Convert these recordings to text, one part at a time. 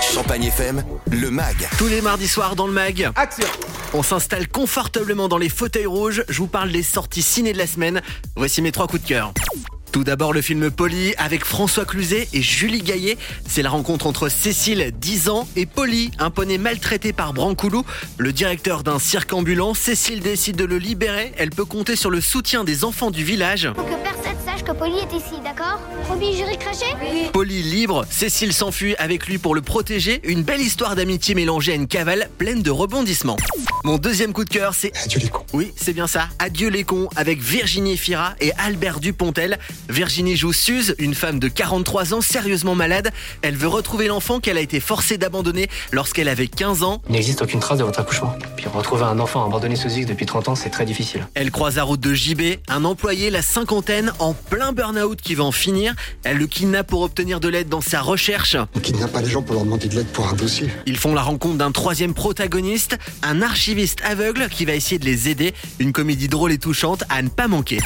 Champagne FM, le MAG. Tous les mardis soirs dans le mag, Action on s'installe confortablement dans les fauteuils rouges. Je vous parle des sorties ciné de la semaine. Voici mes trois coups de cœur. Tout d'abord le film Polly avec François Cluzet et Julie Gaillet. C'est la rencontre entre Cécile, 10 ans, et Polly, un poney maltraité par Brancoulou, le directeur d'un cirque ambulant. Cécile décide de le libérer. Elle peut compter sur le soutien des enfants du village. Que Polly est ici, d'accord Promis, jury craché Oui. Polly libre, Cécile s'enfuit avec lui pour le protéger. Une belle histoire d'amitié mélangée à une cavale pleine de rebondissements. Mon deuxième coup de cœur, c'est Adieu les cons. Oui, c'est bien ça. Adieu les cons avec Virginie Fira et Albert Dupontel. Virginie joue Suze, une femme de 43 ans sérieusement malade. Elle veut retrouver l'enfant qu'elle a été forcée d'abandonner lorsqu'elle avait 15 ans. Il n'existe aucune trace de votre accouchement. Puis retrouver un enfant abandonné sous X depuis 30 ans, c'est très difficile. Elle croise la route de JB, un employé la cinquantaine en plein burn-out qui va en finir. Elle le kidnappe pour obtenir de l'aide dans sa recherche. On kidnappe pas les gens pour leur demander de l'aide pour un dossier. Ils font la rencontre d'un troisième protagoniste, un archiviste aveugle qui va essayer de les aider. Une comédie drôle et touchante à ne pas manquer.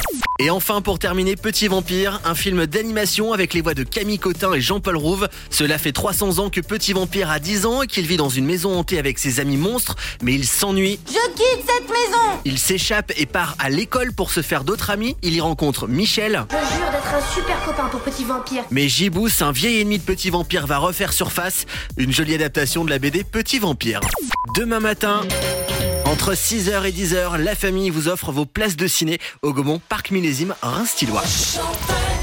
Et enfin, pour terminer, Petit Vampire, un film d'animation avec les voix de Camille Cotin et Jean-Paul Rouve. Cela fait 300 ans que Petit Vampire a 10 ans et qu'il vit dans une maison hantée avec ses amis monstres, mais il s'ennuie. Je quitte cette maison Il s'échappe et part à l'école pour se faire d'autres amis. Il y rencontre Michel. Je jure d'être un super copain pour Petit Vampire. Mais Gibous, un vieil ennemi de Petit Vampire, va refaire surface. Une jolie adaptation de la BD Petit Vampire. Demain matin, entre 6h et 10h, la famille vous offre vos places de ciné au Gaumont Parc Millésime. Champagne